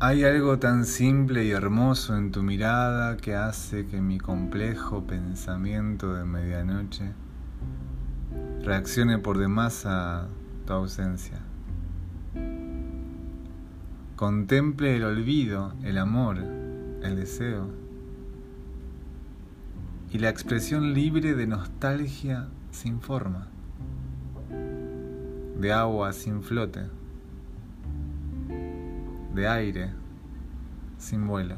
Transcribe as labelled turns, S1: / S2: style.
S1: Hay algo tan simple y hermoso en tu mirada que hace que mi complejo pensamiento de medianoche reaccione por demás a tu ausencia. Contemple el olvido, el amor, el deseo y la expresión libre de nostalgia sin forma, de agua sin flote de aire sin vuelo.